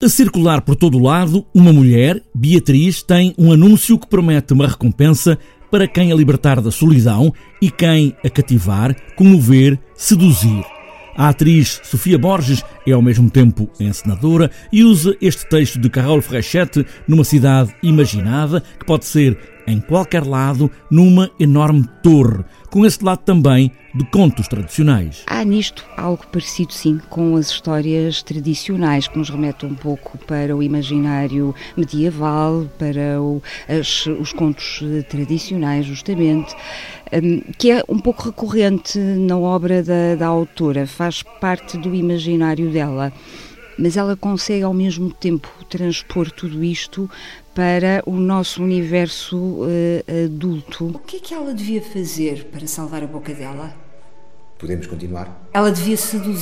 A circular por todo o lado, uma mulher, Beatriz, tem um anúncio que promete uma recompensa para quem a libertar da solidão e quem a cativar, comover, seduzir. A atriz Sofia Borges é ao mesmo tempo encenadora e usa este texto de Carol Frechette numa cidade imaginada que pode ser em qualquer lado, numa enorme torre, com esse lado também de contos tradicionais. Há nisto algo parecido, sim, com as histórias tradicionais, que nos remetem um pouco para o imaginário medieval, para o, as, os contos tradicionais, justamente, hum, que é um pouco recorrente na obra da, da autora, faz parte do imaginário dela mas ela consegue ao mesmo tempo transpor tudo isto para o nosso universo uh, adulto. O que é que ela devia fazer para salvar a boca dela? Podemos continuar? Ela devia seduzir